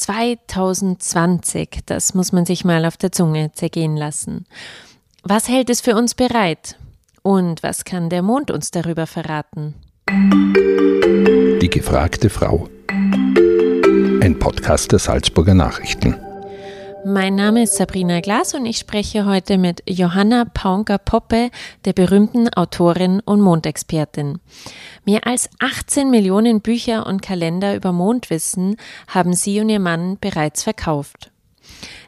2020, das muss man sich mal auf der Zunge zergehen lassen. Was hält es für uns bereit? Und was kann der Mond uns darüber verraten? Die gefragte Frau. Ein Podcast der Salzburger Nachrichten. Mein Name ist Sabrina Glas und ich spreche heute mit Johanna Paunker-Poppe, der berühmten Autorin und Mondexpertin. Mehr als 18 Millionen Bücher und Kalender über Mondwissen haben sie und ihr Mann bereits verkauft.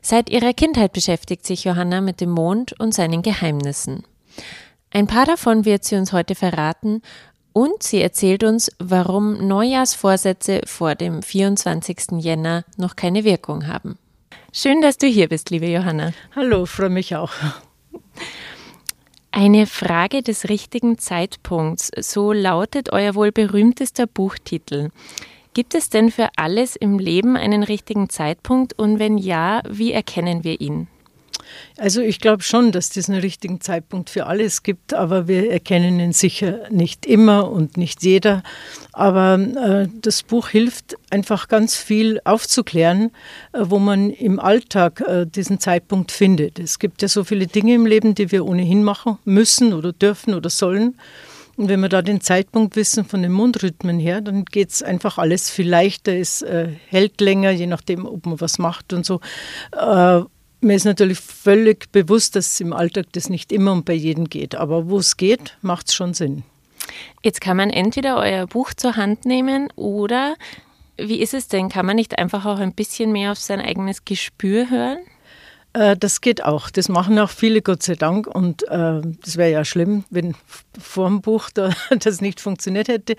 Seit ihrer Kindheit beschäftigt sich Johanna mit dem Mond und seinen Geheimnissen. Ein paar davon wird sie uns heute verraten und sie erzählt uns, warum Neujahrsvorsätze vor dem 24. Jänner noch keine Wirkung haben. Schön, dass du hier bist, liebe Johanna. Hallo, freue mich auch. Eine Frage des richtigen Zeitpunkts, so lautet euer wohl berühmtester Buchtitel. Gibt es denn für alles im Leben einen richtigen Zeitpunkt und wenn ja, wie erkennen wir ihn? Also ich glaube schon, dass es einen richtigen Zeitpunkt für alles gibt, aber wir erkennen ihn sicher nicht immer und nicht jeder. Aber äh, das Buch hilft einfach ganz viel aufzuklären, äh, wo man im Alltag äh, diesen Zeitpunkt findet. Es gibt ja so viele Dinge im Leben, die wir ohnehin machen müssen oder dürfen oder sollen. Und wenn wir da den Zeitpunkt wissen von den Mundrhythmen her, dann geht es einfach alles viel leichter. Es äh, hält länger, je nachdem, ob man was macht und so. Äh, mir ist natürlich völlig bewusst, dass im Alltag das nicht immer und bei jedem geht. Aber wo es geht, macht es schon Sinn. Jetzt kann man entweder euer Buch zur Hand nehmen oder wie ist es denn? Kann man nicht einfach auch ein bisschen mehr auf sein eigenes Gespür hören? Äh, das geht auch. Das machen auch viele, Gott sei Dank. Und äh, das wäre ja schlimm, wenn vor dem Buch da, das nicht funktioniert hätte.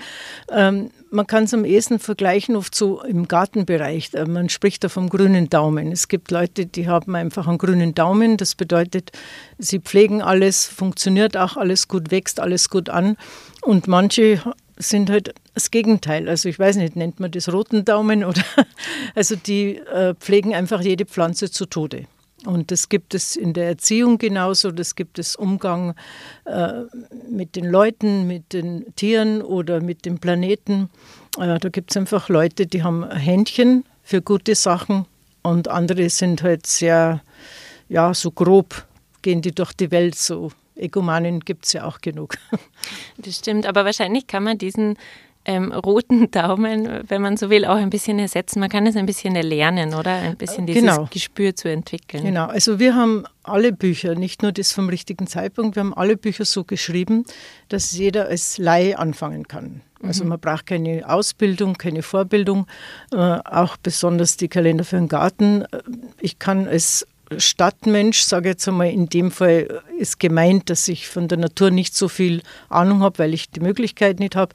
Ähm, man kann es am ehesten vergleichen, oft so im Gartenbereich. Äh, man spricht da vom grünen Daumen. Es gibt Leute, die haben einfach einen grünen Daumen. Das bedeutet, sie pflegen alles, funktioniert auch alles gut, wächst alles gut an. Und manche sind halt das Gegenteil. Also ich weiß nicht, nennt man das roten Daumen oder also die äh, pflegen einfach jede Pflanze zu Tode. Und das gibt es in der Erziehung genauso, das gibt es Umgang äh, mit den Leuten, mit den Tieren oder mit dem Planeten. Äh, da gibt es einfach Leute, die haben Händchen für gute Sachen und andere sind halt sehr, ja, so grob, gehen die durch die Welt so. Egomanen gibt es ja auch genug. Das stimmt, aber wahrscheinlich kann man diesen ähm, roten Daumen, wenn man so will, auch ein bisschen ersetzen. Man kann es ein bisschen erlernen, oder? Ein bisschen dieses genau. Gespür zu entwickeln. Genau, also wir haben alle Bücher, nicht nur das vom richtigen Zeitpunkt, wir haben alle Bücher so geschrieben, dass jeder als Laie anfangen kann. Also mhm. man braucht keine Ausbildung, keine Vorbildung, äh, auch besonders die Kalender für den Garten. Ich kann als Stadtmensch, sage jetzt einmal, in dem Fall ist gemeint, dass ich von der Natur nicht so viel Ahnung habe, weil ich die Möglichkeit nicht habe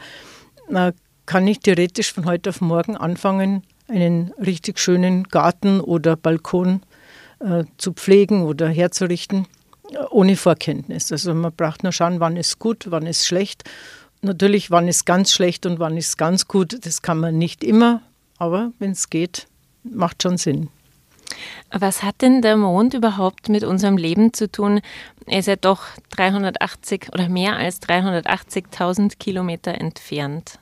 kann ich theoretisch von heute auf morgen anfangen, einen richtig schönen Garten oder Balkon äh, zu pflegen oder herzurichten, äh, ohne Vorkenntnis. Also man braucht nur schauen, wann ist gut, wann ist schlecht. Natürlich, wann ist ganz schlecht und wann ist ganz gut, das kann man nicht immer, aber wenn es geht, macht schon Sinn. Was hat denn der Mond überhaupt mit unserem Leben zu tun? Er ist ja doch 380 oder mehr als 380.000 Kilometer entfernt.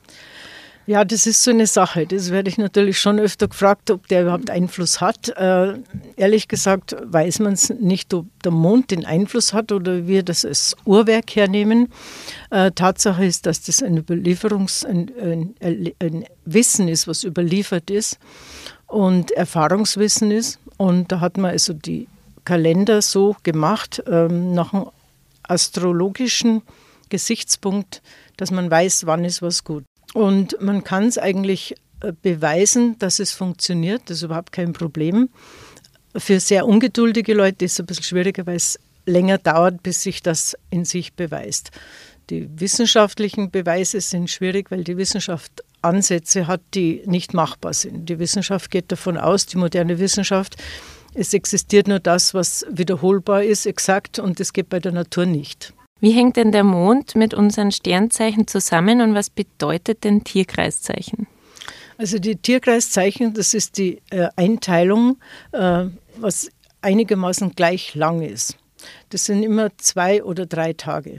Ja, das ist so eine Sache. Das werde ich natürlich schon öfter gefragt, ob der überhaupt Einfluss hat. Äh, ehrlich gesagt weiß man es nicht, ob der Mond den Einfluss hat oder wir das als Uhrwerk hernehmen. Äh, Tatsache ist, dass das ein Überlieferungs-, ein, ein, ein Wissen ist, was überliefert ist und Erfahrungswissen ist. Und da hat man also die Kalender so gemacht, ähm, nach einem astrologischen Gesichtspunkt, dass man weiß, wann ist was gut. Und man kann es eigentlich äh, beweisen, dass es funktioniert. Das ist überhaupt kein Problem. Für sehr ungeduldige Leute ist es ein bisschen schwieriger, weil es länger dauert, bis sich das in sich beweist. Die wissenschaftlichen Beweise sind schwierig, weil die Wissenschaft Ansätze hat, die nicht machbar sind. Die Wissenschaft geht davon aus, die moderne Wissenschaft, Es existiert nur das, was wiederholbar ist, exakt, und das geht bei der Natur nicht. Wie hängt denn der Mond mit unseren Sternzeichen zusammen und was bedeutet denn Tierkreiszeichen? Also die Tierkreiszeichen, das ist die äh, Einteilung, äh, was einigermaßen gleich lang ist. Das sind immer zwei oder drei Tage.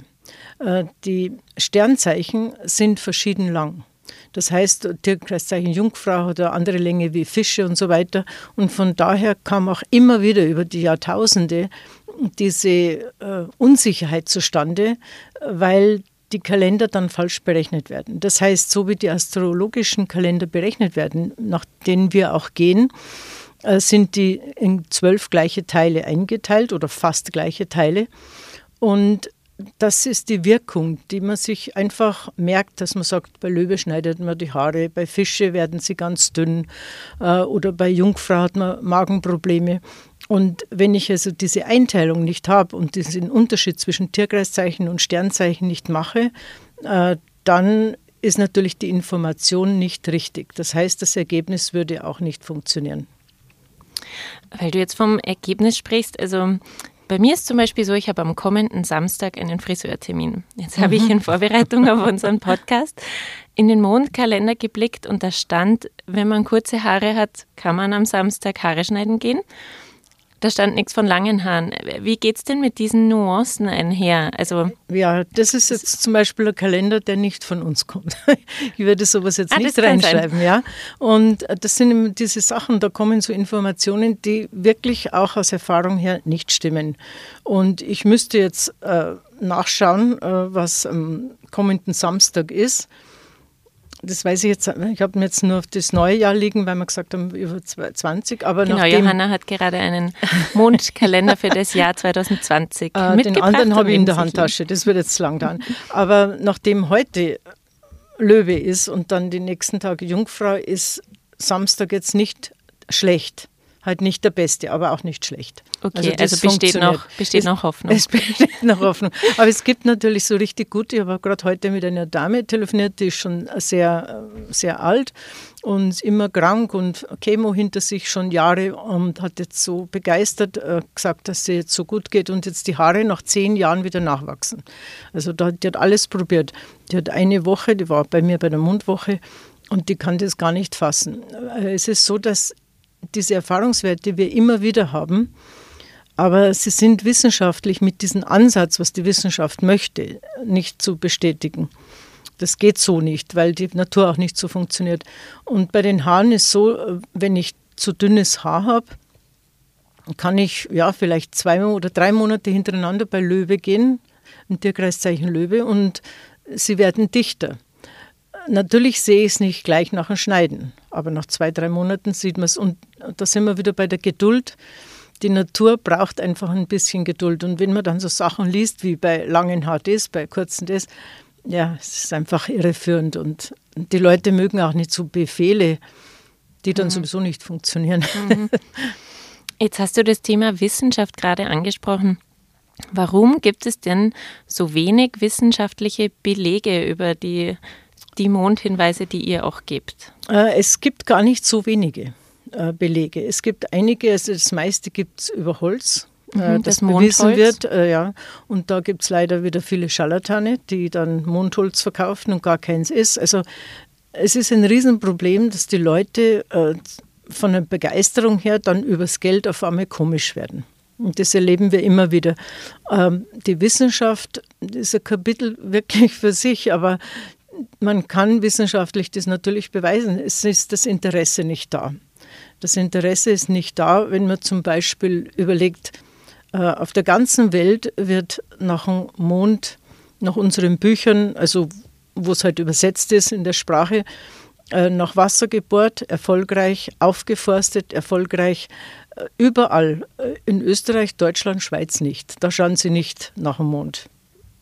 Äh, die Sternzeichen sind verschieden lang. Das heißt, Tierkreiszeichen Jungfrau oder andere Länge wie Fische und so weiter. Und von daher kam auch immer wieder über die Jahrtausende diese äh, Unsicherheit zustande, weil die Kalender dann falsch berechnet werden. Das heißt, so wie die astrologischen Kalender berechnet werden, nach denen wir auch gehen, äh, sind die in zwölf gleiche Teile eingeteilt oder fast gleiche Teile. Und das ist die Wirkung, die man sich einfach merkt, dass man sagt, bei Löwe schneidet man die Haare, bei Fische werden sie ganz dünn äh, oder bei Jungfrau hat man Magenprobleme. Und wenn ich also diese Einteilung nicht habe und diesen Unterschied zwischen Tierkreiszeichen und Sternzeichen nicht mache, äh, dann ist natürlich die Information nicht richtig. Das heißt, das Ergebnis würde auch nicht funktionieren. Weil du jetzt vom Ergebnis sprichst, also bei mir ist zum Beispiel so, ich habe am kommenden Samstag einen Friseurtermin. Jetzt habe ich mhm. in Vorbereitung auf unseren Podcast in den Mondkalender geblickt und da stand, wenn man kurze Haare hat, kann man am Samstag Haare schneiden gehen. Da stand nichts von langen Haaren. Wie geht es denn mit diesen Nuancen einher? Also ja, das ist jetzt zum Beispiel ein Kalender, der nicht von uns kommt. Ich würde sowas jetzt ah, nicht reinschreiben, ja. Und das sind diese Sachen, da kommen so Informationen, die wirklich auch aus Erfahrung her nicht stimmen. Und ich müsste jetzt äh, nachschauen, äh, was am kommenden Samstag ist das weiß ich jetzt, ich habe mir jetzt nur auf das neue Jahr liegen, weil wir gesagt haben, über 20. Aber genau, Johanna hat gerade einen Mondkalender für das Jahr 2020 äh, Den anderen habe ich in der Handtasche, das wird jetzt lang dauern. Aber nachdem heute Löwe ist und dann die nächsten Tage Jungfrau, ist Samstag jetzt nicht schlecht halt nicht der Beste, aber auch nicht schlecht. Okay, also, also besteht, noch, besteht es, noch Hoffnung. Es besteht noch Hoffnung. Aber es gibt natürlich so richtig gute. Ich habe gerade heute mit einer Dame telefoniert, die ist schon sehr, sehr alt und immer krank und Chemo hinter sich schon Jahre und hat jetzt so begeistert äh, gesagt, dass sie jetzt so gut geht und jetzt die Haare nach zehn Jahren wieder nachwachsen. Also die hat alles probiert. Die hat eine Woche, die war bei mir bei der Mundwoche und die kann das gar nicht fassen. Äh, es ist so, dass diese Erfahrungswerte, die wir immer wieder haben, aber sie sind wissenschaftlich mit diesem Ansatz, was die Wissenschaft möchte, nicht zu bestätigen. Das geht so nicht, weil die Natur auch nicht so funktioniert. Und bei den Haaren ist so, wenn ich zu dünnes Haar habe, kann ich ja vielleicht zwei oder drei Monate hintereinander bei Löwe gehen, im Tierkreiszeichen Löwe, und sie werden dichter. Natürlich sehe ich es nicht gleich nach dem Schneiden, aber nach zwei, drei Monaten sieht man es. Und da sind wir wieder bei der Geduld. Die Natur braucht einfach ein bisschen Geduld. Und wenn man dann so Sachen liest, wie bei langen HDs, bei kurzen Ds, ja, es ist einfach irreführend. Und die Leute mögen auch nicht so Befehle, die dann mhm. sowieso nicht funktionieren. Mhm. Jetzt hast du das Thema Wissenschaft gerade angesprochen. Warum gibt es denn so wenig wissenschaftliche Belege über die die Mondhinweise, die ihr auch gebt? Äh, es gibt gar nicht so wenige äh, Belege. Es gibt einige, also das meiste gibt es über Holz. Äh, mhm, das, das bewiesen wird, ja. Und da gibt es leider wieder viele Scharlatane, die dann Mondholz verkaufen und gar keins ist. Also es ist ein Riesenproblem, dass die Leute von der Begeisterung her dann übers Geld auf einmal komisch werden. Und das erleben wir immer wieder. Ähm, die Wissenschaft ist ein Kapitel wirklich für sich, aber man kann wissenschaftlich das natürlich beweisen. Es ist das Interesse nicht da. Das Interesse ist nicht da, wenn man zum Beispiel überlegt, äh, auf der ganzen Welt wird nach dem Mond, nach unseren Büchern, also wo es halt übersetzt ist in der Sprache, äh, nach Wasser gebohrt, erfolgreich aufgeforstet, erfolgreich äh, überall. In Österreich, Deutschland, Schweiz nicht. Da schauen sie nicht nach dem Mond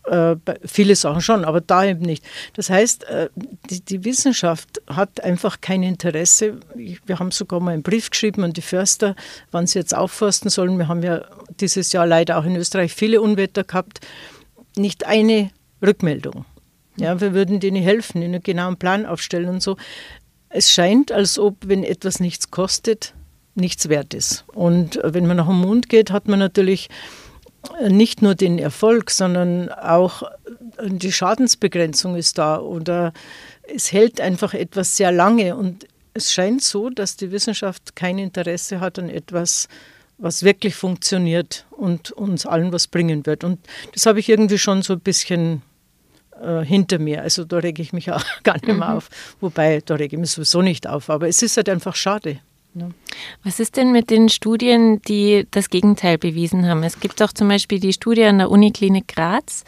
äh, viele Sachen schon, aber da eben nicht. Das heißt, äh, die, die, Wissenschaft hat einfach kein Interesse. Wir haben sogar mal einen Brief geschrieben an die Förster, wann sie jetzt aufforsten sollen. Wir haben ja dieses Jahr leider auch in Österreich viele Unwetter gehabt. Nicht eine Rückmeldung. Ja, wir würden denen helfen, einen genauen Plan aufstellen und so. Es scheint, als ob, wenn etwas nichts kostet, nichts wert ist. Und wenn man nach dem Mond geht, hat man natürlich nicht nur den Erfolg, sondern auch die Schadensbegrenzung ist da oder es hält einfach etwas sehr lange und es scheint so, dass die Wissenschaft kein Interesse hat an etwas, was wirklich funktioniert und uns allen was bringen wird. Und das habe ich irgendwie schon so ein bisschen äh, hinter mir. Also da rege ich mich auch gar nicht mehr mhm. auf. Wobei, da rege ich mich sowieso nicht auf. Aber es ist halt einfach schade. Ja. Was ist denn mit den Studien, die das Gegenteil bewiesen haben? Es gibt auch zum Beispiel die Studie an der Uniklinik Graz,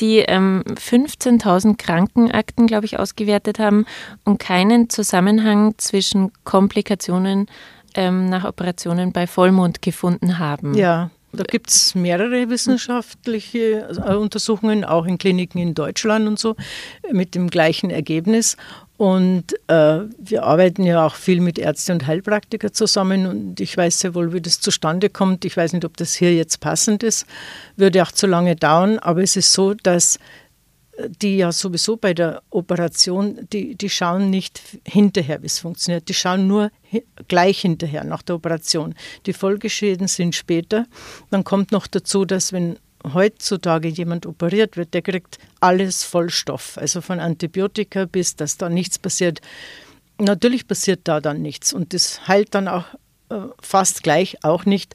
die ähm, 15.000 Krankenakten, glaube ich, ausgewertet haben und keinen Zusammenhang zwischen Komplikationen ähm, nach Operationen bei Vollmond gefunden haben. Ja, da gibt es mehrere wissenschaftliche äh, Untersuchungen, auch in Kliniken in Deutschland und so, mit dem gleichen Ergebnis. Und äh, wir arbeiten ja auch viel mit Ärzten und Heilpraktikern zusammen und ich weiß sehr wohl, wie das zustande kommt. Ich weiß nicht, ob das hier jetzt passend ist, würde auch zu lange dauern, aber es ist so, dass die ja sowieso bei der Operation, die, die schauen nicht hinterher, wie es funktioniert, die schauen nur gleich hinterher nach der Operation. Die Folgeschäden sind später. Dann kommt noch dazu, dass wenn heutzutage jemand operiert wird, der kriegt alles Vollstoff, also von Antibiotika bis, dass da nichts passiert. Natürlich passiert da dann nichts und das heilt dann auch äh, fast gleich auch nicht.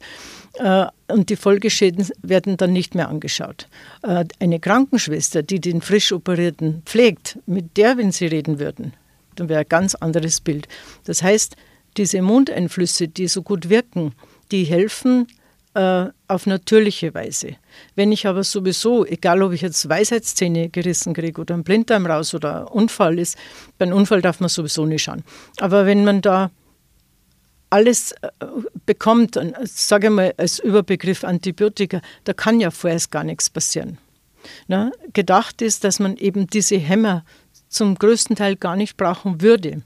Äh, und die Folgeschäden werden dann nicht mehr angeschaut. Äh, eine Krankenschwester, die den frisch operierten pflegt, mit der, wenn Sie reden würden, dann wäre ein ganz anderes Bild. Das heißt, diese Mundeinflüsse, die so gut wirken, die helfen äh, auf natürliche Weise. Wenn ich aber sowieso, egal ob ich jetzt Weisheitszähne gerissen kriege oder ein Blinddarm raus oder Unfall ist, beim Unfall darf man sowieso nicht schauen. Aber wenn man da alles äh, bekommt, sage mal als Überbegriff Antibiotika, da kann ja vorerst gar nichts passieren. Na, gedacht ist, dass man eben diese Hämmer zum größten Teil gar nicht brauchen würde.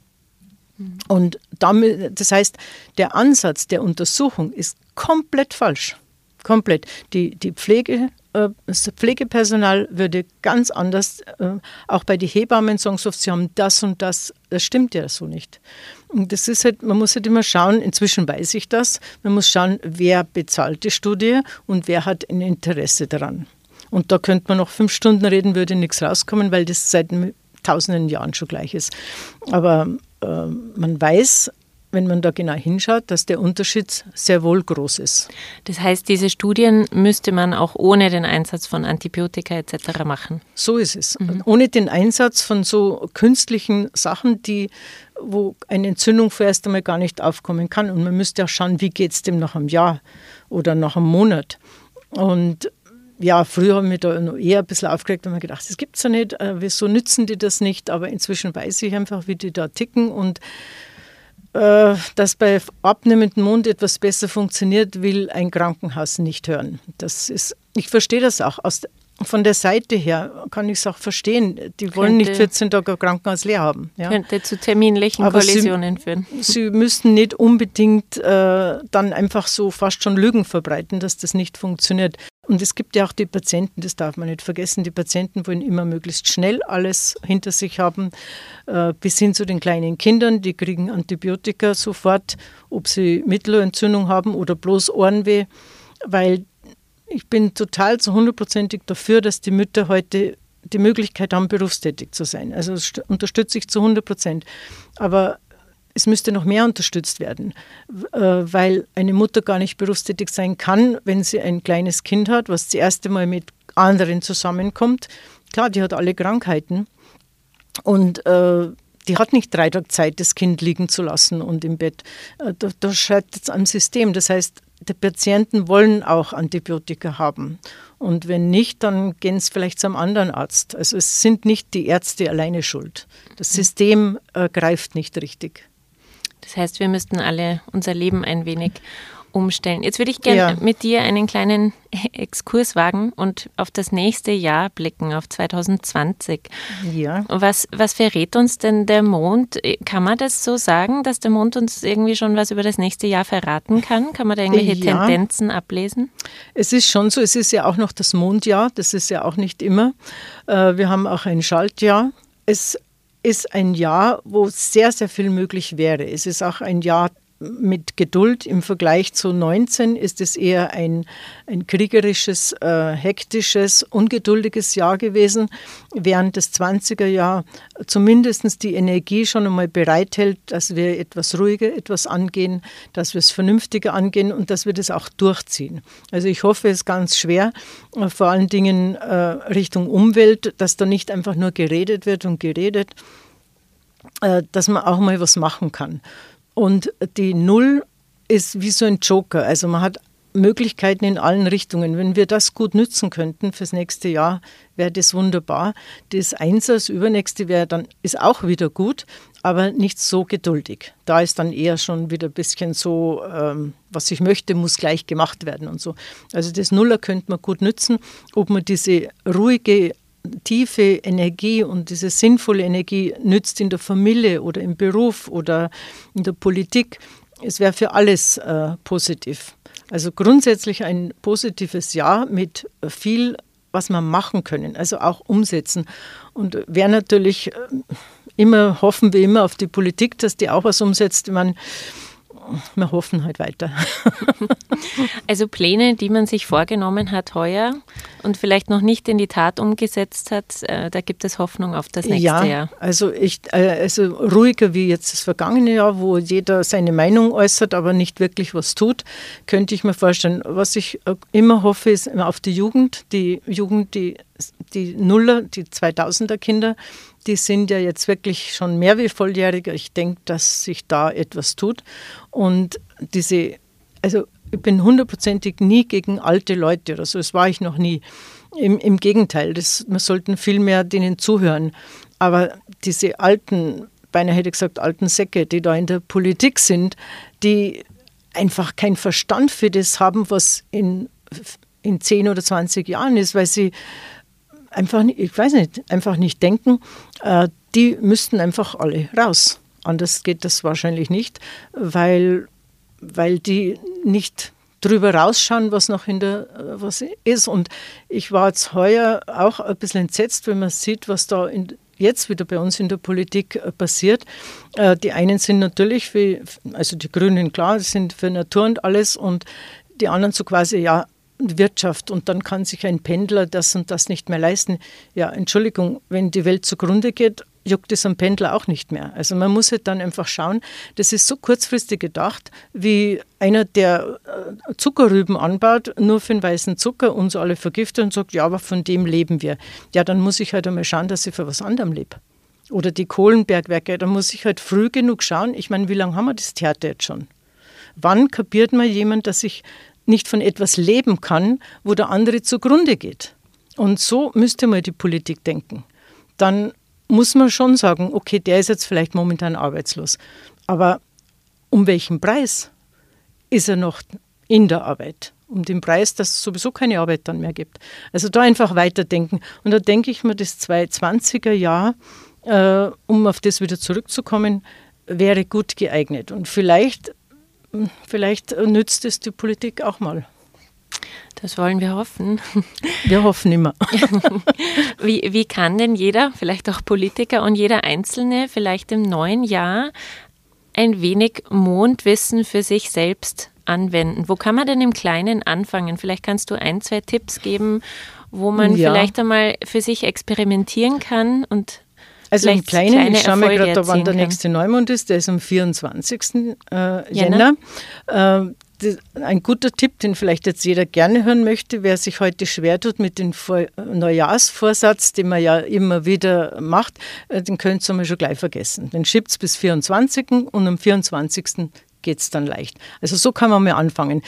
Mhm. Und damit, das heißt, der Ansatz der Untersuchung ist komplett falsch. Komplett. Die, die Pflege, äh, das Pflegepersonal würde ganz anders, äh, auch bei den Hebammen sagen so, sie haben das und das. Das stimmt ja so nicht. Und das ist halt, man muss halt immer schauen, inzwischen weiß ich das, man muss schauen, wer bezahlt die Studie und wer hat ein Interesse daran. Und da könnte man noch fünf Stunden reden, würde nichts rauskommen, weil das seit tausenden Jahren schon gleich ist. Aber äh, man weiß, wenn man da genau hinschaut, dass der Unterschied sehr wohl groß ist. Das heißt, diese Studien müsste man auch ohne den Einsatz von Antibiotika etc. machen. So ist es. Mhm. Ohne den Einsatz von so künstlichen Sachen, die, wo eine Entzündung vorerst einmal gar nicht aufkommen kann. Und man müsste auch schauen, wie geht es dem nach einem Jahr oder nach einem Monat. Und ja, früher habe ich mich da noch eher ein bisschen aufgeregt und mir gedacht, das gibt es ja nicht, äh, wieso nützen die das nicht? Aber inzwischen weiß ich einfach, wie die da ticken und äh, dass bei abnehmendem Mund etwas besser funktioniert, will ein Krankenhaus nicht hören. Das ist, ich verstehe das auch. Aus, von der Seite her kann ich es auch verstehen. Die wollen könnte, nicht 14 Tage Krankenhaus leer haben. Ja. Könnte zu terminlichen Aber Kollisionen sie, führen. Sie müssen nicht unbedingt äh, dann einfach so fast schon Lügen verbreiten, dass das nicht funktioniert. Und es gibt ja auch die Patienten, das darf man nicht vergessen, die Patienten wollen immer möglichst schnell alles hinter sich haben, äh, bis hin zu den kleinen Kindern, die kriegen Antibiotika sofort, ob sie Mittelohrentzündung haben oder bloß Ohrenweh, weil ich bin total zu hundertprozentig dafür, dass die Mütter heute die Möglichkeit haben, berufstätig zu sein. Also das unterstütze ich zu 100 Prozent. Aber es müsste noch mehr unterstützt werden, äh, weil eine Mutter gar nicht berufstätig sein kann, wenn sie ein kleines Kind hat, was das erste Mal mit anderen zusammenkommt. Klar, die hat alle Krankheiten und äh, die hat nicht drei Tage Zeit, das Kind liegen zu lassen und im Bett. Äh, da, da scheitert es am System. Das heißt, die Patienten wollen auch Antibiotika haben. Und wenn nicht, dann gehen sie vielleicht zum anderen Arzt. Also es sind nicht die Ärzte alleine schuld. Das System äh, greift nicht richtig. Das heißt, wir müssten alle unser Leben ein wenig umstellen. Jetzt würde ich gerne ja. mit dir einen kleinen Exkurs wagen und auf das nächste Jahr blicken, auf 2020. Ja. Was, was verrät uns denn der Mond? Kann man das so sagen, dass der Mond uns irgendwie schon was über das nächste Jahr verraten kann? Kann man da irgendwelche ja. Tendenzen ablesen? Es ist schon so, es ist ja auch noch das Mondjahr, das ist ja auch nicht immer. Äh, wir haben auch ein Schaltjahr. Es ist ein Jahr, wo sehr, sehr viel möglich wäre. Es ist auch ein Jahr mit Geduld. Im Vergleich zu 19 ist es eher ein, ein kriegerisches, äh, hektisches, ungeduldiges Jahr gewesen, während das 20er Jahr zumindest die Energie schon einmal bereithält, dass wir etwas ruhiger etwas angehen, dass wir es vernünftiger angehen und dass wir das auch durchziehen. Also ich hoffe es ganz schwer, äh, vor allen Dingen äh, Richtung Umwelt, dass da nicht einfach nur geredet wird und geredet, äh, dass man auch mal was machen kann. Und die Null ist wie so ein Joker. Also man hat Möglichkeiten in allen Richtungen. Wenn wir das gut nützen könnten fürs nächste Jahr, wäre das wunderbar. Das Einser, das übernächste wäre dann, ist auch wieder gut, aber nicht so geduldig. Da ist dann eher schon wieder ein bisschen so, ähm, was ich möchte, muss gleich gemacht werden und so. Also das Nuller könnte man gut nützen, ob man diese ruhige tiefe Energie und diese sinnvolle Energie nützt in der Familie oder im Beruf oder in der Politik. Es wäre für alles äh, positiv. Also grundsätzlich ein positives Jahr mit viel, was wir machen können, also auch umsetzen. Und wäre natürlich äh, immer, hoffen wir immer auf die Politik, dass die auch was umsetzt. Meine, wir hoffen halt weiter. Also Pläne, die man sich vorgenommen hat heuer und vielleicht noch nicht in die Tat umgesetzt hat, äh, da gibt es Hoffnung auf das nächste ja, Jahr. Also, ich, äh, also ruhiger wie jetzt das vergangene Jahr, wo jeder seine Meinung äußert, aber nicht wirklich was tut, könnte ich mir vorstellen. Was ich äh, immer hoffe, ist auf die Jugend, die Jugend, die, die Nuller, die 2000er Kinder, die sind ja jetzt wirklich schon mehr wie volljährig. Ich denke, dass sich da etwas tut. Und diese, also ich bin hundertprozentig nie gegen alte Leute oder so, das war ich noch nie. Im, im Gegenteil, das, wir sollten viel mehr denen zuhören. Aber diese alten, beinahe hätte ich gesagt, alten Säcke, die da in der Politik sind, die einfach keinen Verstand für das haben, was in, in 10 oder 20 Jahren ist, weil sie einfach, ich weiß nicht, einfach nicht denken, äh, die müssten einfach alle raus. Anders geht das wahrscheinlich nicht, weil, weil die nicht drüber rausschauen, was noch in der was ist. Und ich war jetzt heuer auch ein bisschen entsetzt, wenn man sieht, was da in, jetzt wieder bei uns in der Politik äh, passiert. Äh, die einen sind natürlich für, also die Grünen klar, sind für Natur und alles und die anderen so quasi, ja, Wirtschaft und dann kann sich ein Pendler das und das nicht mehr leisten. Ja, Entschuldigung, wenn die Welt zugrunde geht, juckt es am Pendler auch nicht mehr. Also man muss halt dann einfach schauen, das ist so kurzfristig gedacht, wie einer, der äh, Zuckerrüben anbaut, nur für den weißen Zucker uns alle vergiftet und sagt, ja, aber von dem leben wir. Ja, dann muss ich halt einmal schauen, dass ich für was anderem lebe. Oder die Kohlenbergwerke, da muss ich halt früh genug schauen. Ich meine, wie lange haben wir das Theater jetzt schon? Wann kapiert mal jemand, dass ich nicht von etwas leben kann, wo der andere zugrunde geht. Und so müsste man die Politik denken. Dann muss man schon sagen, okay, der ist jetzt vielleicht momentan arbeitslos. Aber um welchen Preis ist er noch in der Arbeit? Um den Preis, dass es sowieso keine Arbeit dann mehr gibt. Also da einfach weiterdenken. Und da denke ich mir, das 220er Jahr, äh, um auf das wieder zurückzukommen, wäre gut geeignet. Und vielleicht vielleicht nützt es die Politik auch mal. Das wollen wir hoffen. Wir hoffen immer. wie, wie kann denn jeder, vielleicht auch Politiker und jeder Einzelne, vielleicht im neuen Jahr ein wenig Mondwissen für sich selbst anwenden? Wo kann man denn im Kleinen anfangen? Vielleicht kannst du ein, zwei Tipps geben, wo man ja. vielleicht einmal für sich experimentieren kann und also im Kleinen, ich schaue mir gerade da, wann der nächste Neumond ist, der ist am 24. Äh, Jänner. Äh, ein guter Tipp, den vielleicht jetzt jeder gerne hören möchte, wer sich heute schwer tut mit dem Neujahrsvorsatz, den man ja immer wieder macht, äh, den könnt ihr mal schon gleich vergessen. Den schiebt es bis 24. und am 24 geht es dann leicht. Also so kann man mal anfangen.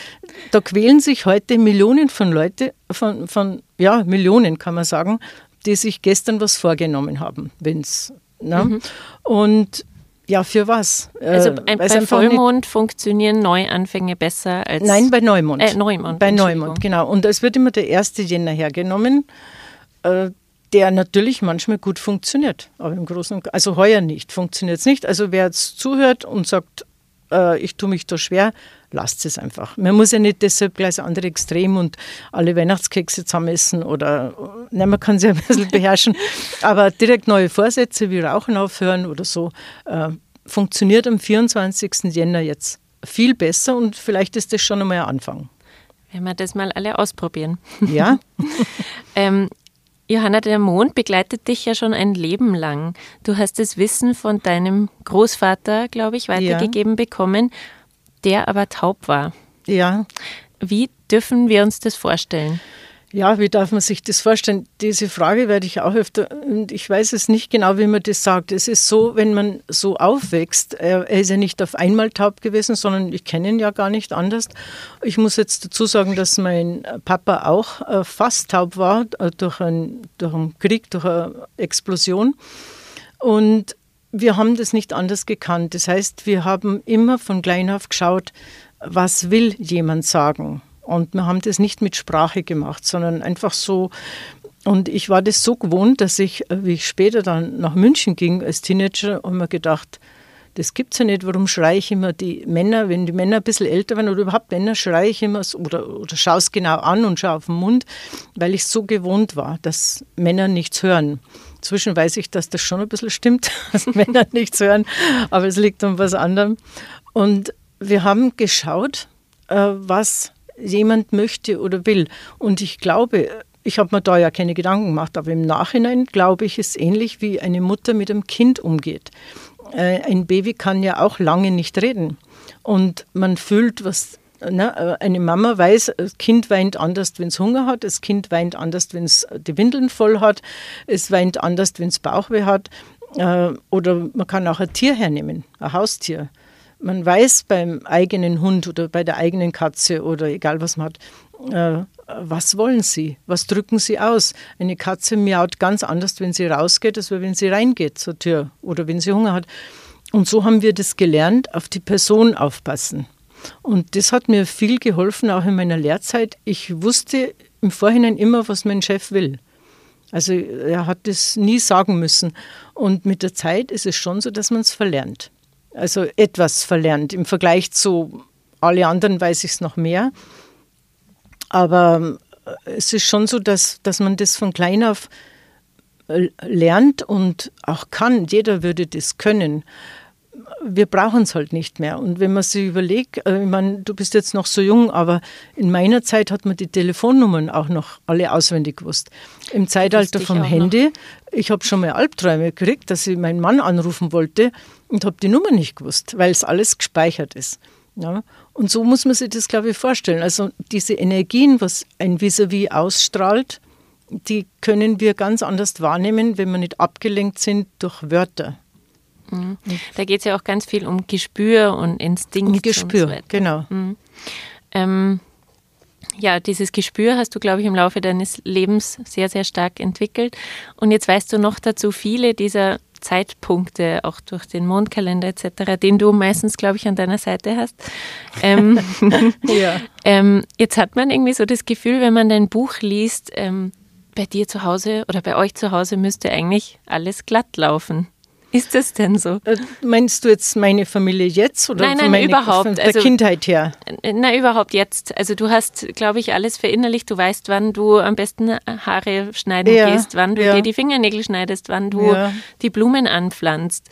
Da quälen sich heute Millionen von Leuten, von, von ja, Millionen kann man sagen, die sich gestern was vorgenommen haben, wenn's. Ne? Mhm. Und ja, für was? Also äh, bei Vollmond funktionieren Neuanfänge besser als. Nein, bei Neumond. Äh, Neumond. Bei Neumond, genau. Und es wird immer der 1. Jänner hergenommen, äh, der natürlich manchmal gut funktioniert. Aber im Großen und also heuer nicht, funktioniert es nicht. Also wer jetzt zuhört und sagt, äh, ich tue mich da schwer, lasst es einfach. Man muss ja nicht deshalb gleich das andere Extrem und alle Weihnachtskekse zusammen essen oder, ne, man kann sich ein bisschen beherrschen, aber direkt neue Vorsätze wie Rauchen aufhören oder so, äh, funktioniert am 24. Jänner jetzt viel besser und vielleicht ist das schon einmal ein Anfang. Wenn wir das mal alle ausprobieren. Ja. ähm, Johanna, der Mond begleitet dich ja schon ein Leben lang. Du hast das Wissen von deinem Großvater, glaube ich, weitergegeben ja. bekommen, der aber taub war. Ja. Wie dürfen wir uns das vorstellen? Ja, wie darf man sich das vorstellen? Diese Frage werde ich auch öfter, und ich weiß es nicht genau, wie man das sagt. Es ist so, wenn man so aufwächst, er ist ja nicht auf einmal taub gewesen, sondern ich kenne ihn ja gar nicht anders. Ich muss jetzt dazu sagen, dass mein Papa auch äh, fast taub war äh, durch, ein, durch einen Krieg, durch eine Explosion. Und wir haben das nicht anders gekannt. Das heißt, wir haben immer von klein auf geschaut, was will jemand sagen und wir haben das nicht mit Sprache gemacht, sondern einfach so. Und ich war das so gewohnt, dass ich, äh, wie ich später dann nach München ging als Teenager, und mir gedacht, das gibt es ja nicht. Warum schreie ich immer die Männer, wenn die Männer ein bisschen älter werden oder überhaupt Männer, schreie ich immer so, oder, oder schaue es genau an und schaue auf den Mund, weil ich so gewohnt war, dass Männer nichts hören. Inzwischen weiß ich, dass das schon ein bisschen stimmt, dass Männer nichts hören, aber es liegt um was anderem. Und wir haben geschaut, äh, was jemand möchte oder will. Und ich glaube, ich habe mir da ja keine Gedanken gemacht, aber im Nachhinein glaube ich, ist ähnlich wie eine Mutter mit einem Kind umgeht. Äh, ein Baby kann ja auch lange nicht reden. Und man fühlt, was Ne, eine Mama weiß, das Kind weint anders, wenn es Hunger hat, das Kind weint anders, wenn es die Windeln voll hat, es weint anders, wenn es Bauchweh hat. Äh, oder man kann auch ein Tier hernehmen, ein Haustier. Man weiß beim eigenen Hund oder bei der eigenen Katze oder egal was man hat, äh, was wollen sie? Was drücken sie aus? Eine Katze miaut ganz anders, wenn sie rausgeht, als wenn sie reingeht zur Tür oder wenn sie Hunger hat. Und so haben wir das gelernt, auf die Person aufpassen. Und das hat mir viel geholfen, auch in meiner Lehrzeit. Ich wusste im Vorhinein immer, was mein Chef will. Also er hat das nie sagen müssen. Und mit der Zeit ist es schon so, dass man es verlernt also etwas verlernt. Im Vergleich zu alle anderen weiß ich es noch mehr. Aber äh, es ist schon so, dass, dass man das von klein auf äh, lernt und auch kann. Jeder würde das können. Wir brauchen es halt nicht mehr. Und wenn man sich überlegt, äh, ich meine, du bist jetzt noch so jung, aber in meiner Zeit hat man die Telefonnummern auch noch alle auswendig gewusst. Im Zeitalter vom Handy, noch. ich habe schon mal Albträume gekriegt, dass ich meinen Mann anrufen wollte und habe die Nummer nicht gewusst, weil es alles gespeichert ist. Ja? Und so muss man sich das, glaube ich, vorstellen. Also diese Energien, was ein Vis-à-vis -vis ausstrahlt, die können wir ganz anders wahrnehmen, wenn wir nicht abgelenkt sind durch Wörter. Mhm. Da geht es ja auch ganz viel um Gespür und Instinkt. Um Gespür, so genau. Mhm. Ähm, ja, dieses Gespür hast du, glaube ich, im Laufe deines Lebens sehr, sehr stark entwickelt. Und jetzt weißt du noch dazu viele dieser Zeitpunkte, auch durch den Mondkalender etc., den du meistens, glaube ich, an deiner Seite hast. Ähm, ja. ähm, jetzt hat man irgendwie so das Gefühl, wenn man dein Buch liest, ähm, bei dir zu Hause oder bei euch zu Hause müsste eigentlich alles glatt laufen. Ist das denn so? Äh, meinst du jetzt meine Familie jetzt oder nein, nein, meine, überhaupt. von der also, Kindheit her? Na, überhaupt jetzt. Also du hast, glaube ich, alles verinnerlicht. Du weißt, wann du am besten Haare schneiden ja, gehst, wann du ja. dir die Fingernägel schneidest, wann du ja. die Blumen anpflanzt.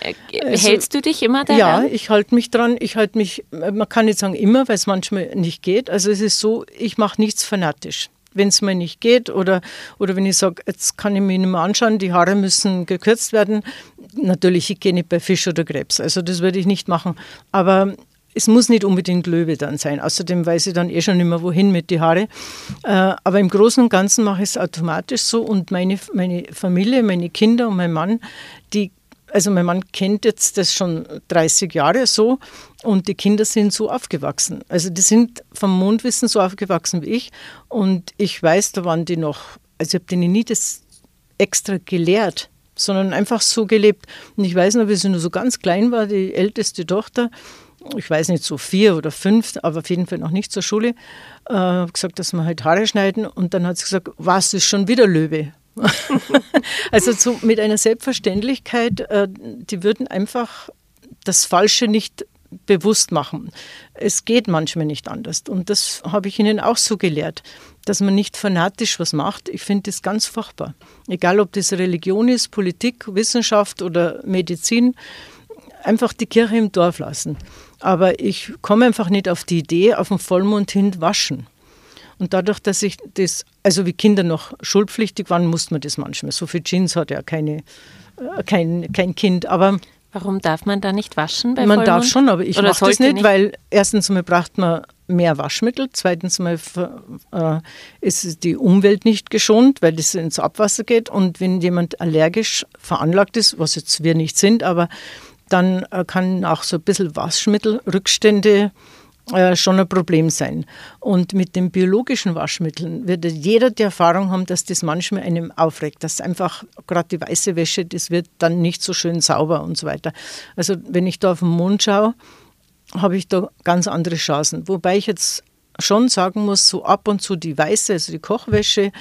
Äh, also, Hältst du dich immer daran? Ja, ich halte mich dran. Ich halte mich, man kann nicht sagen immer, weil es manchmal nicht geht. Also es ist so, ich mache nichts fanatisch wenn es mir nicht geht oder, oder wenn ich sage, jetzt kann ich mich nicht mehr anschauen, die Haare müssen gekürzt werden. Natürlich, ich gehe nicht bei Fisch oder Krebs, also das würde ich nicht machen. Aber es muss nicht unbedingt Löwe dann sein. Außerdem weiß ich dann eh schon immer, wohin mit die Haare. Äh, aber im Großen und Ganzen mache ich es automatisch so und meine, meine Familie, meine Kinder und mein Mann, die also mein Mann kennt jetzt das schon 30 Jahre so und die Kinder sind so aufgewachsen. Also die sind vom Mondwissen so aufgewachsen wie ich und ich weiß, da waren die noch, also ich habe denen nie das extra gelehrt, sondern einfach so gelebt. Und ich weiß noch, wie sie nur so ganz klein war, die älteste Tochter, ich weiß nicht, so vier oder fünf, aber auf jeden Fall noch nicht zur Schule, äh, gesagt, dass wir halt Haare schneiden und dann hat sie gesagt, was ist schon wieder Löwe? also so mit einer Selbstverständlichkeit, äh, die würden einfach das Falsche nicht bewusst machen. Es geht manchmal nicht anders. Und das habe ich ihnen auch so gelehrt, dass man nicht fanatisch was macht. Ich finde das ganz furchtbar. Egal, ob das Religion ist, Politik, Wissenschaft oder Medizin, einfach die Kirche im Dorf lassen. Aber ich komme einfach nicht auf die Idee, auf den Vollmond hin waschen. Und dadurch, dass ich das, also wie Kinder noch schulpflichtig waren, musste man das manchmal. So viel Jeans hat ja keine, äh, kein, kein Kind. Aber Warum darf man da nicht waschen bei man Vollmond? darf schon, aber ich mache das nicht, nicht? weil erstens mal braucht man mehr Waschmittel, zweitens mal äh, ist die Umwelt nicht geschont, weil das ins Abwasser geht und wenn jemand allergisch veranlagt ist, was jetzt wir nicht sind, aber dann äh, kann auch so ein bisschen Waschmittelrückstände äh, schon ein Problem sein. Und mit den biologischen Waschmitteln wird jeder die Erfahrung haben, dass das manchmal einem aufregt, dass einfach gerade die weiße Wäsche, das wird dann nicht so schön sauber und so weiter. Also wenn ich da auf den Mond schaue, habe ich da ganz andere Chancen. Wobei ich jetzt schon sagen muss, so ab und zu die weiße, also die Kochwäsche,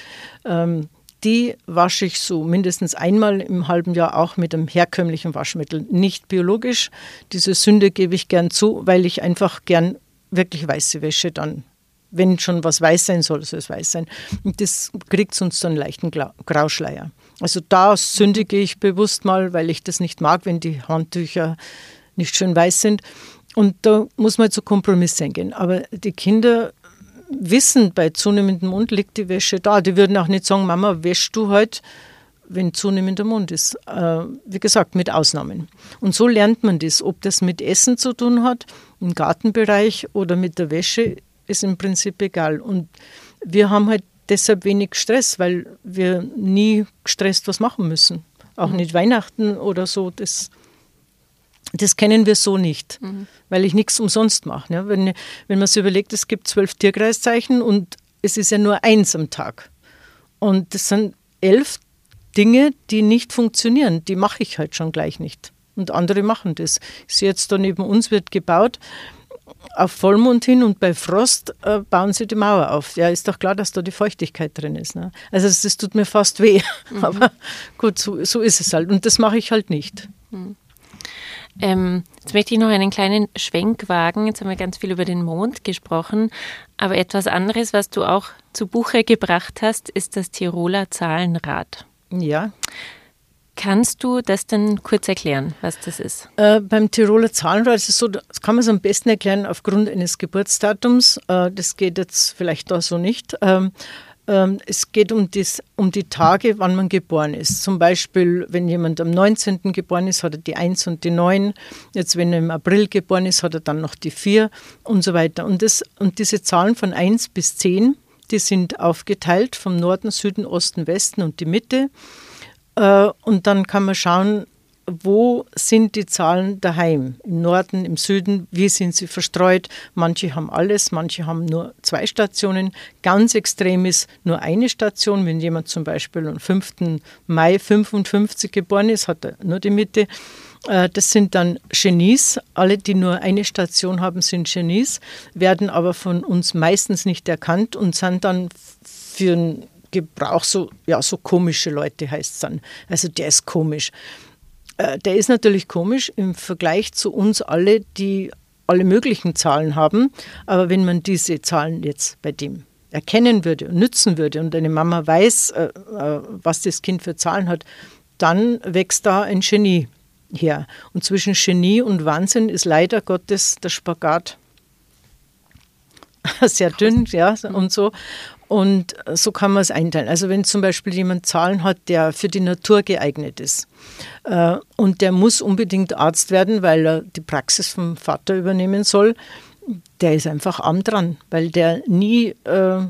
ähm, die wasche ich so mindestens einmal im halben Jahr auch mit einem herkömmlichen Waschmittel. Nicht biologisch. Diese Sünde gebe ich gern zu, weil ich einfach gern wirklich weiße Wäsche dann, wenn schon was weiß sein soll, soll es weiß sein. Und das kriegt uns so einen leichten Grauschleier. Also da sündige ich bewusst mal, weil ich das nicht mag, wenn die Handtücher nicht schön weiß sind. Und da muss man zu Kompromiss eingehen. Aber die Kinder wissen, bei zunehmendem Mund liegt die Wäsche da. Die würden auch nicht sagen, Mama, wäschst du heute, wenn zunehmender Mund ist. Äh, wie gesagt, mit Ausnahmen. Und so lernt man das. Ob das mit Essen zu tun hat, im Gartenbereich oder mit der Wäsche, ist im Prinzip egal. Und wir haben halt deshalb wenig Stress, weil wir nie gestresst was machen müssen. Auch nicht Weihnachten oder so. Das, das kennen wir so nicht, weil ich nichts umsonst mache. Ne? Wenn, wenn man sich überlegt, es gibt zwölf Tierkreiszeichen und es ist ja nur eins am Tag. Und das sind elf Dinge, die nicht funktionieren. Die mache ich halt schon gleich nicht. Und andere machen das. Ich sehe jetzt da neben uns wird gebaut auf Vollmond hin und bei Frost äh, bauen sie die Mauer auf. Ja, ist doch klar, dass da die Feuchtigkeit drin ist. Ne? Also das, das tut mir fast weh. Aber gut, so, so ist es halt. Und das mache ich halt nicht. Ähm, jetzt möchte ich noch einen kleinen Schwenk wagen. Jetzt haben wir ganz viel über den Mond gesprochen. Aber etwas anderes, was du auch zu Buche gebracht hast, ist das Tiroler Zahlenrad. Ja. Kannst du das denn kurz erklären, was das ist? Äh, beim Tiroler Zahlenrad ist es so, das kann man es am besten erklären aufgrund eines Geburtsdatums. Äh, das geht jetzt vielleicht da so nicht. Ähm, ähm, es geht um, das, um die Tage, wann man geboren ist. Zum Beispiel, wenn jemand am 19. geboren ist, hat er die 1 und die 9. Jetzt, wenn er im April geboren ist, hat er dann noch die 4 und so weiter. Und, das, und diese Zahlen von 1 bis 10, die sind aufgeteilt vom Norden, Süden, Osten, Westen und die Mitte. Äh, Und dann kann man schauen, wo sind die Zahlen daheim? Im Norden, im Süden, wie sind sie verstreut? Manche haben alles, manche haben nur zwei Stationen. Ganz extrem ist nur eine Station. Wenn jemand zum Beispiel am 5. Mai 55 geboren ist, hat er nur die Mitte. Äh, Das sind dann Genies. Alle, die nur eine Station haben, sind Genies, werden aber von uns meistens nicht erkannt und sind dann für einen Gebrauch so, ja, so komische Leute heißt es dann. Also der ist komisch. Äh, Der ist natürlich komisch im Vergleich zu uns alle, die alle möglichen Zahlen haben. Aber wenn man diese Zahlen jetzt bei dem erkennen würde und nützen würde und eine Mama weiß, äh, was das Kind für Zahlen hat, dann wächst da ein Genie her. Und zwischen Genie und Wahnsinn ist leider Gottes der Spagat sehr dünn, ja, und so. Und so kann man es einteilen. Also wenn zum Beispiel jemand Zahlen hat, der für die Natur geeignet ist äh, und der muss unbedingt Arzt werden, weil er die Praxis vom Vater übernehmen soll, der ist einfach arm dran, weil der nie, äh,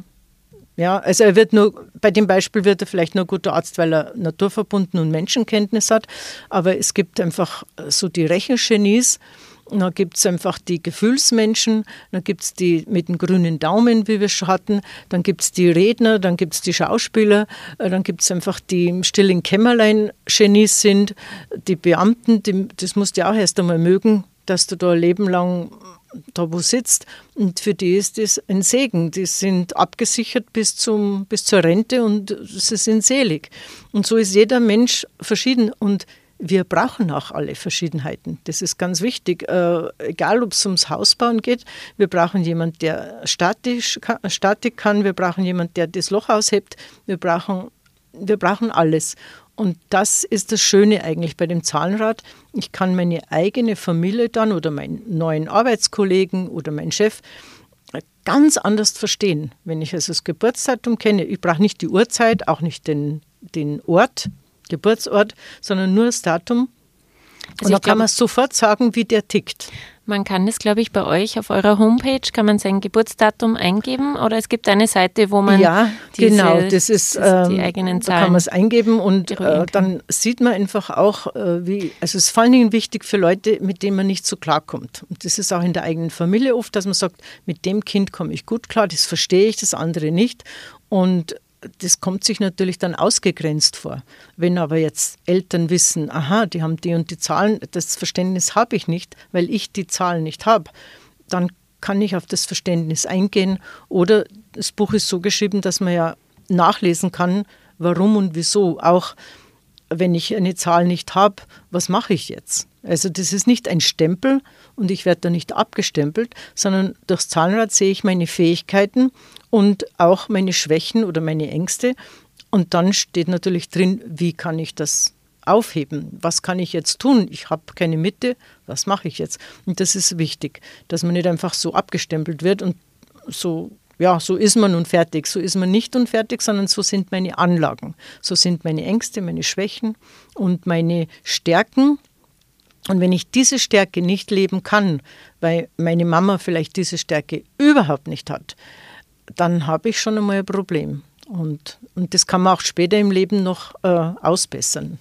ja, also er wird nur, bei dem Beispiel wird er vielleicht nur guter Arzt, weil er naturverbunden und Menschenkenntnis hat, aber es gibt einfach so die Rechengenies, dann gibt es einfach die Gefühlsmenschen, dann gibt es die mit dem grünen Daumen, wie wir schon hatten, dann gibt es die Redner, dann gibt es die Schauspieler, äh, dann gibt es einfach die im stillen Kämmerlein Genies sind, die Beamten, die, das musst du auch erst einmal mögen, dass du da ein Leben lang da wo sitzt. Und für die ist das ein Segen. Die sind abgesichert bis, zum, bis zur Rente und sie sind selig. Und so ist jeder Mensch verschieden. Und wir brauchen auch alle Verschiedenheiten. Das ist ganz wichtig. Äh, egal, ob es ums Hausbauen geht, wir brauchen jemanden, der statisch, Statik kann, wir brauchen jemanden, der das Loch aushebt, wir brauchen, wir brauchen alles. Und das ist das Schöne eigentlich bei dem Zahlenrad. Ich kann meine eigene Familie dann oder meinen neuen Arbeitskollegen oder meinen Chef ganz anders verstehen, wenn ich also das Geburtsdatum kenne. Ich brauche nicht die Uhrzeit, auch nicht den, den Ort, Geburtsort, sondern nur das Datum. Also und dann kann man sofort sagen, wie der tickt. Man kann das, glaube ich, bei euch auf eurer Homepage, kann man sein Geburtsdatum eingeben oder es gibt eine Seite, wo man ja, diese, genau, das ist das, die ähm, eigenen Zahlen. Da kann man es eingeben und äh, dann sieht man einfach auch, äh, wie, also es ist vor allen Dingen wichtig für Leute, mit denen man nicht so klarkommt. Und das ist auch in der eigenen Familie oft, dass man sagt, mit dem Kind komme ich gut klar, das verstehe ich, das andere nicht. Und das kommt sich natürlich dann ausgegrenzt vor. Wenn aber jetzt Eltern wissen, aha, die haben die und die Zahlen, das Verständnis habe ich nicht, weil ich die Zahlen nicht habe, dann kann ich auf das Verständnis eingehen. Oder das Buch ist so geschrieben, dass man ja nachlesen kann, warum und wieso. Auch wenn ich eine Zahl nicht habe, was mache ich jetzt? Also das ist nicht ein Stempel und ich werde da nicht abgestempelt, sondern durchs Zahlenrad sehe ich meine Fähigkeiten und auch meine Schwächen oder meine Ängste. Und dann steht natürlich drin, wie kann ich das aufheben? Was kann ich jetzt tun? Ich habe keine Mitte, was mache ich jetzt? Und das ist wichtig, dass man nicht einfach so abgestempelt wird und so, ja, so ist man nun fertig. So ist man nicht unfertig, sondern so sind meine Anlagen. So sind meine Ängste, meine Schwächen und meine Stärken. Und wenn ich diese Stärke nicht leben kann, weil meine Mama vielleicht diese Stärke überhaupt nicht hat, dann habe ich schon einmal ein Problem. Und, und das kann man auch später im Leben noch äh, ausbessern.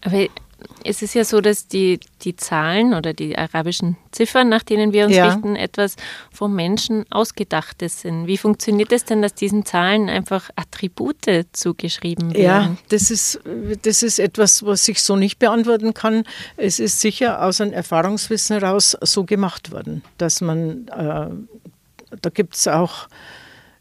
Aber es ist ja so, dass die, die Zahlen oder die arabischen Ziffern, nach denen wir uns ja. richten, etwas vom Menschen ausgedachtes sind. Wie funktioniert es denn, dass diesen Zahlen einfach Attribute zugeschrieben werden? Ja, das ist, das ist etwas, was ich so nicht beantworten kann. Es ist sicher aus einem Erfahrungswissen heraus so gemacht worden, dass man äh, da gibt es auch,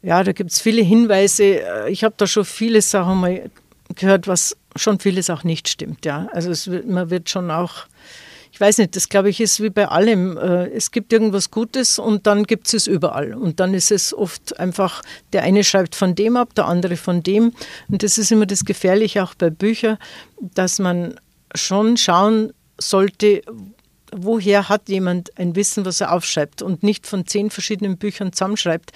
ja, da gibt es viele Hinweise. Ich habe da schon viele Sachen mal gehört, was schon vieles auch nicht stimmt. Ja. Also es, man wird schon auch, ich weiß nicht, das glaube ich ist wie bei allem. Äh, es gibt irgendwas Gutes und dann gibt es es überall. Und dann ist es oft einfach, der eine schreibt von dem ab, der andere von dem. Und das ist immer das Gefährliche auch bei Büchern, dass man schon schauen sollte, woher hat jemand ein Wissen, was er aufschreibt und nicht von zehn verschiedenen Büchern zusammenschreibt.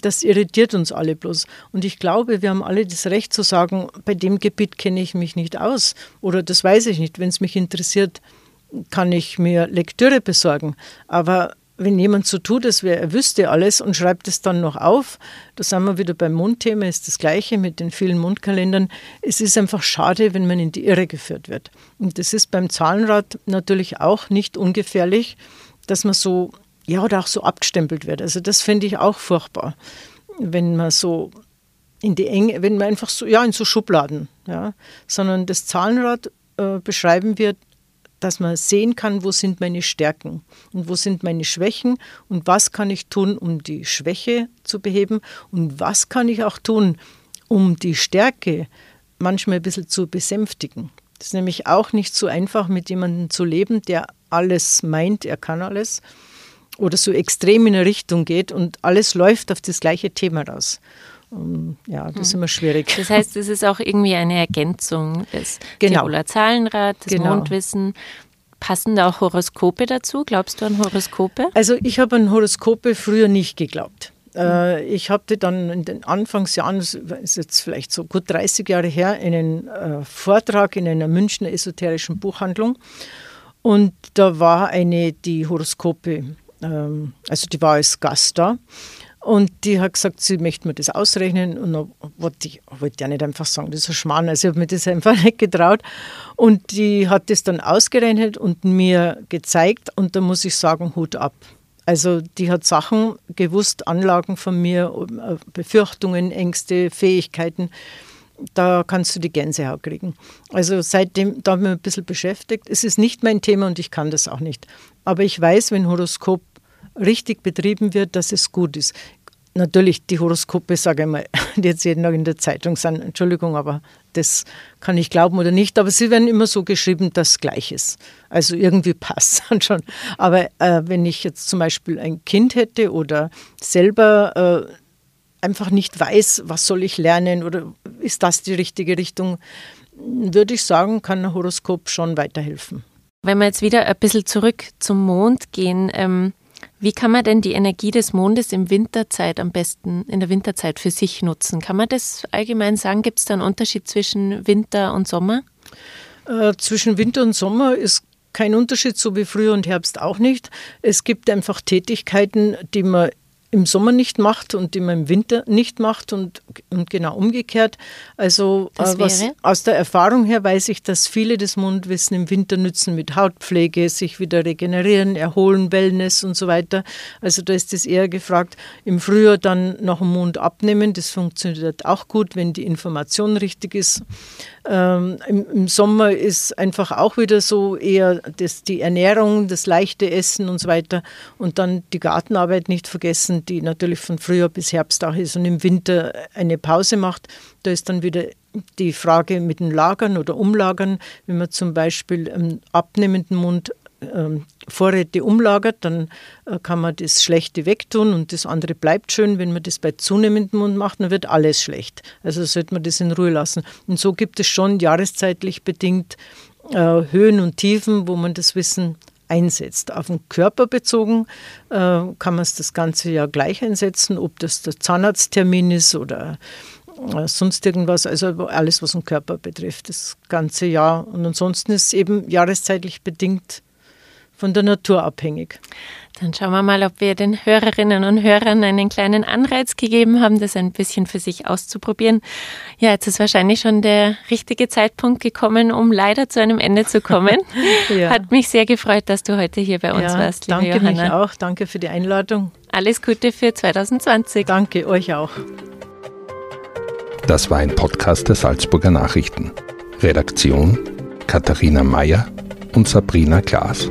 Das irritiert uns alle bloß. Und ich glaube, wir haben alle das Recht zu sagen, bei dem Gebiet kenne ich mich nicht aus oder das weiß ich nicht. Wenn es mich interessiert, kann ich mir Lektüre besorgen. Aber wenn jemand so tut, als wäre er wüsste alles und schreibt es dann noch auf, da sind wir wieder beim Mundthema, ist das Gleiche mit den vielen Mundkalendern. Es ist einfach schade, wenn man in die Irre geführt wird. Und das ist beim Zahlenrad natürlich auch nicht ungefährlich, dass man so, ja, oder auch so abgestempelt wird. Also das finde ich auch furchtbar, wenn man so in die Enge, wenn man einfach so, ja, in so Schubladen, ja, sondern das Zahlenrad äh, beschreiben wir dass man sehen kann, wo sind meine Stärken und wo sind meine Schwächen und was kann ich tun, um die Schwäche zu beheben und was kann ich auch tun, um die Stärke manchmal ein bisschen zu besänftigen. Das ist nämlich auch nicht so einfach, mit jemandem zu leben, der alles meint, er kann alles oder so extrem in eine Richtung geht und alles läuft auf das gleiche Thema raus. Ähm, ja, das ist hm. immer schwierig. Das heißt, es ist auch irgendwie eine Ergänzung des genau. Tiroler Zahlenrad, des genau. Mondwissen. Passen da auch Horoskope dazu? Glaubst du an Horoskope? Also ich habe an Horoskope früher nicht geglaubt. Äh, ich hatte dann in den Anfangsjahren, das ist jetzt vielleicht so gut 30 Jahre her, einen äh, Vortrag in einer Münchner esoterischen Buchhandlung. Und da war eine, die Horoskope, ähm, also die war als Gast da. Und die hat gesagt, sie möchte mir das ausrechnen. Und dann wollte ich, wollte ja nicht einfach sagen, das ist ein Schmarrn. Also ich habe mir das einfach nicht getraut. Und die hat das dann ausgerechnet und mir gezeigt. Und da muss ich sagen, Hut ab. Also die hat Sachen gewusst, Anlagen von mir, Befürchtungen, Ängste, Fähigkeiten. Da kannst du die Gänsehaut kriegen. Also seitdem, da habe ich ein bisschen beschäftigt. Es ist nicht mein Thema und ich kann das auch nicht. Aber ich weiß, wenn Horoskop richtig betrieben wird, dass es gut ist. Natürlich, die Horoskope, sage ich mal, die jetzt jeden Tag in der Zeitung sind, Entschuldigung, aber das kann ich glauben oder nicht, aber sie werden immer so geschrieben, dass es gleich ist. Also irgendwie passt dann schon. Aber äh, wenn ich jetzt zum Beispiel ein Kind hätte oder selber äh, einfach nicht weiß, was soll ich lernen oder ist das die richtige Richtung, würde ich sagen, kann ein Horoskop schon weiterhelfen. Wenn wir jetzt wieder ein bisschen zurück zum Mond gehen, ähm, wie kann man denn die Energie des Mondes im Winterzeit am besten, in der Winterzeit für sich nutzen? Kann man das allgemein sagen? Gibt es da einen Unterschied zwischen Winter und Sommer? Äh, zwischen Winter und Sommer ist kein Unterschied, so wie Frühjahr und Herbst auch nicht. Es gibt einfach Tätigkeiten, die man im Sommer nicht macht und die man im Winter nicht macht und, und genau umgekehrt. Also äh, was, aus der Erfahrung her weiß ich, dass viele das Mundwissen im Winter nützen mit Hautpflege, sich wieder regenerieren, erholen, Wellness und so weiter. Also da ist es eher gefragt, im Frühjahr dann nach dem Mund abnehmen. Das funktioniert auch gut, wenn die Information richtig ist. Ähm, im, im, Sommer ist einfach auch wieder so eher das, die Ernährung, das leichte Essen und so weiter. Und dann die Gartenarbeit nicht vergessen, die natürlich von Frühjahr bis Herbst auch ist und im Winter eine Pause macht. Da ist dann wieder die Frage mit dem Lagern oder Umlagern. Wenn man zum Beispiel einen abnehmenden Mund Vorräte umlagert, dann äh, kann man das Schlechte wegtun und das andere bleibt schön. Wenn man das bei zunehmendem Mund macht, dann wird alles schlecht. Also sollte man das in Ruhe lassen. Und so gibt es schon jahreszeitlich bedingt äh, Höhen und Tiefen, wo man das Wissen einsetzt. Auf den Körper bezogen äh, kann man es das ganze Jahr gleich einsetzen, ob das der Zahnarzttermin ist oder sonst irgendwas, also alles, was den Körper betrifft, das ganze Jahr. Und ansonsten ist eben jahreszeitlich bedingt von der Natur abhängig. Dann schauen wir mal, ob wir den Hörerinnen und Hörern einen kleinen Anreiz gegeben haben, das ein bisschen für sich auszuprobieren. Ja, jetzt ist wahrscheinlich schon der richtige Zeitpunkt gekommen, um leider zu einem Ende zu kommen. ja. Hat mich sehr gefreut, dass du heute hier bei uns ja, warst, liebe danke Johanna. Danke auch. Danke für die Einladung. Alles Gute für 2020. Danke euch auch. Das war ein Podcast der Salzburger Nachrichten. Redaktion Katharina Mayer und Sabrina Klaas.